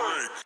freak.